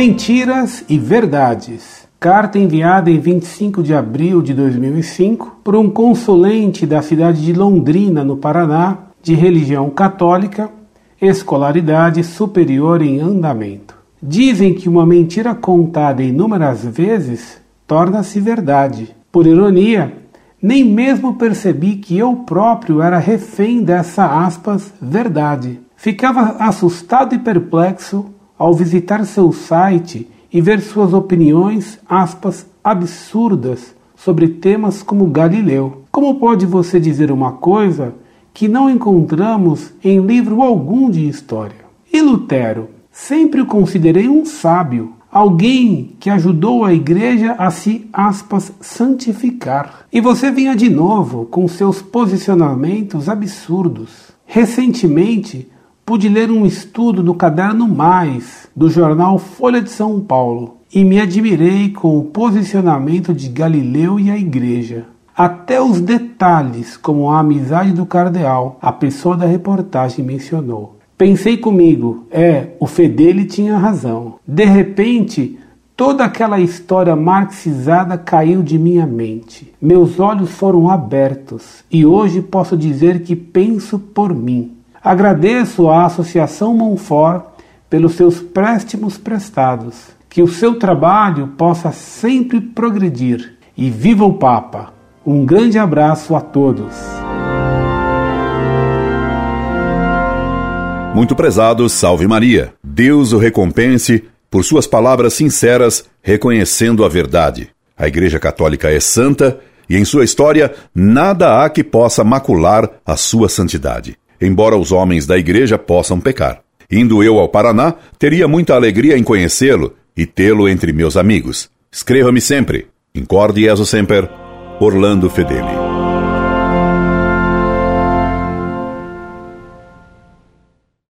Mentiras e Verdades. Carta enviada em 25 de abril de 2005 por um consulente da cidade de Londrina, no Paraná, de religião católica, escolaridade superior em andamento. Dizem que uma mentira contada inúmeras vezes torna-se verdade. Por ironia, nem mesmo percebi que eu próprio era refém dessa aspas verdade. Ficava assustado e perplexo ao visitar seu site e ver suas opiniões aspas absurdas sobre temas como Galileu. Como pode você dizer uma coisa que não encontramos em livro algum de história? E Lutero? Sempre o considerei um sábio, alguém que ajudou a igreja a se, aspas, santificar. E você vinha de novo com seus posicionamentos absurdos. Recentemente, pude ler um estudo no Caderno Mais, do jornal Folha de São Paulo, e me admirei com o posicionamento de Galileu e a igreja. Até os detalhes, como a amizade do cardeal, a pessoa da reportagem mencionou. Pensei comigo, é, o Fedele tinha razão. De repente, toda aquela história marxizada caiu de minha mente. Meus olhos foram abertos e hoje posso dizer que penso por mim. Agradeço à Associação Monfort pelos seus préstimos prestados. Que o seu trabalho possa sempre progredir. E viva o Papa! Um grande abraço a todos. Muito prezado, salve Maria. Deus o recompense por suas palavras sinceras, reconhecendo a verdade. A Igreja Católica é santa e em sua história nada há que possa macular a sua santidade, embora os homens da Igreja possam pecar. Indo eu ao Paraná, teria muita alegria em conhecê-lo e tê-lo entre meus amigos. Escreva-me sempre. Incorde Jesus Semper, Orlando Fedeli.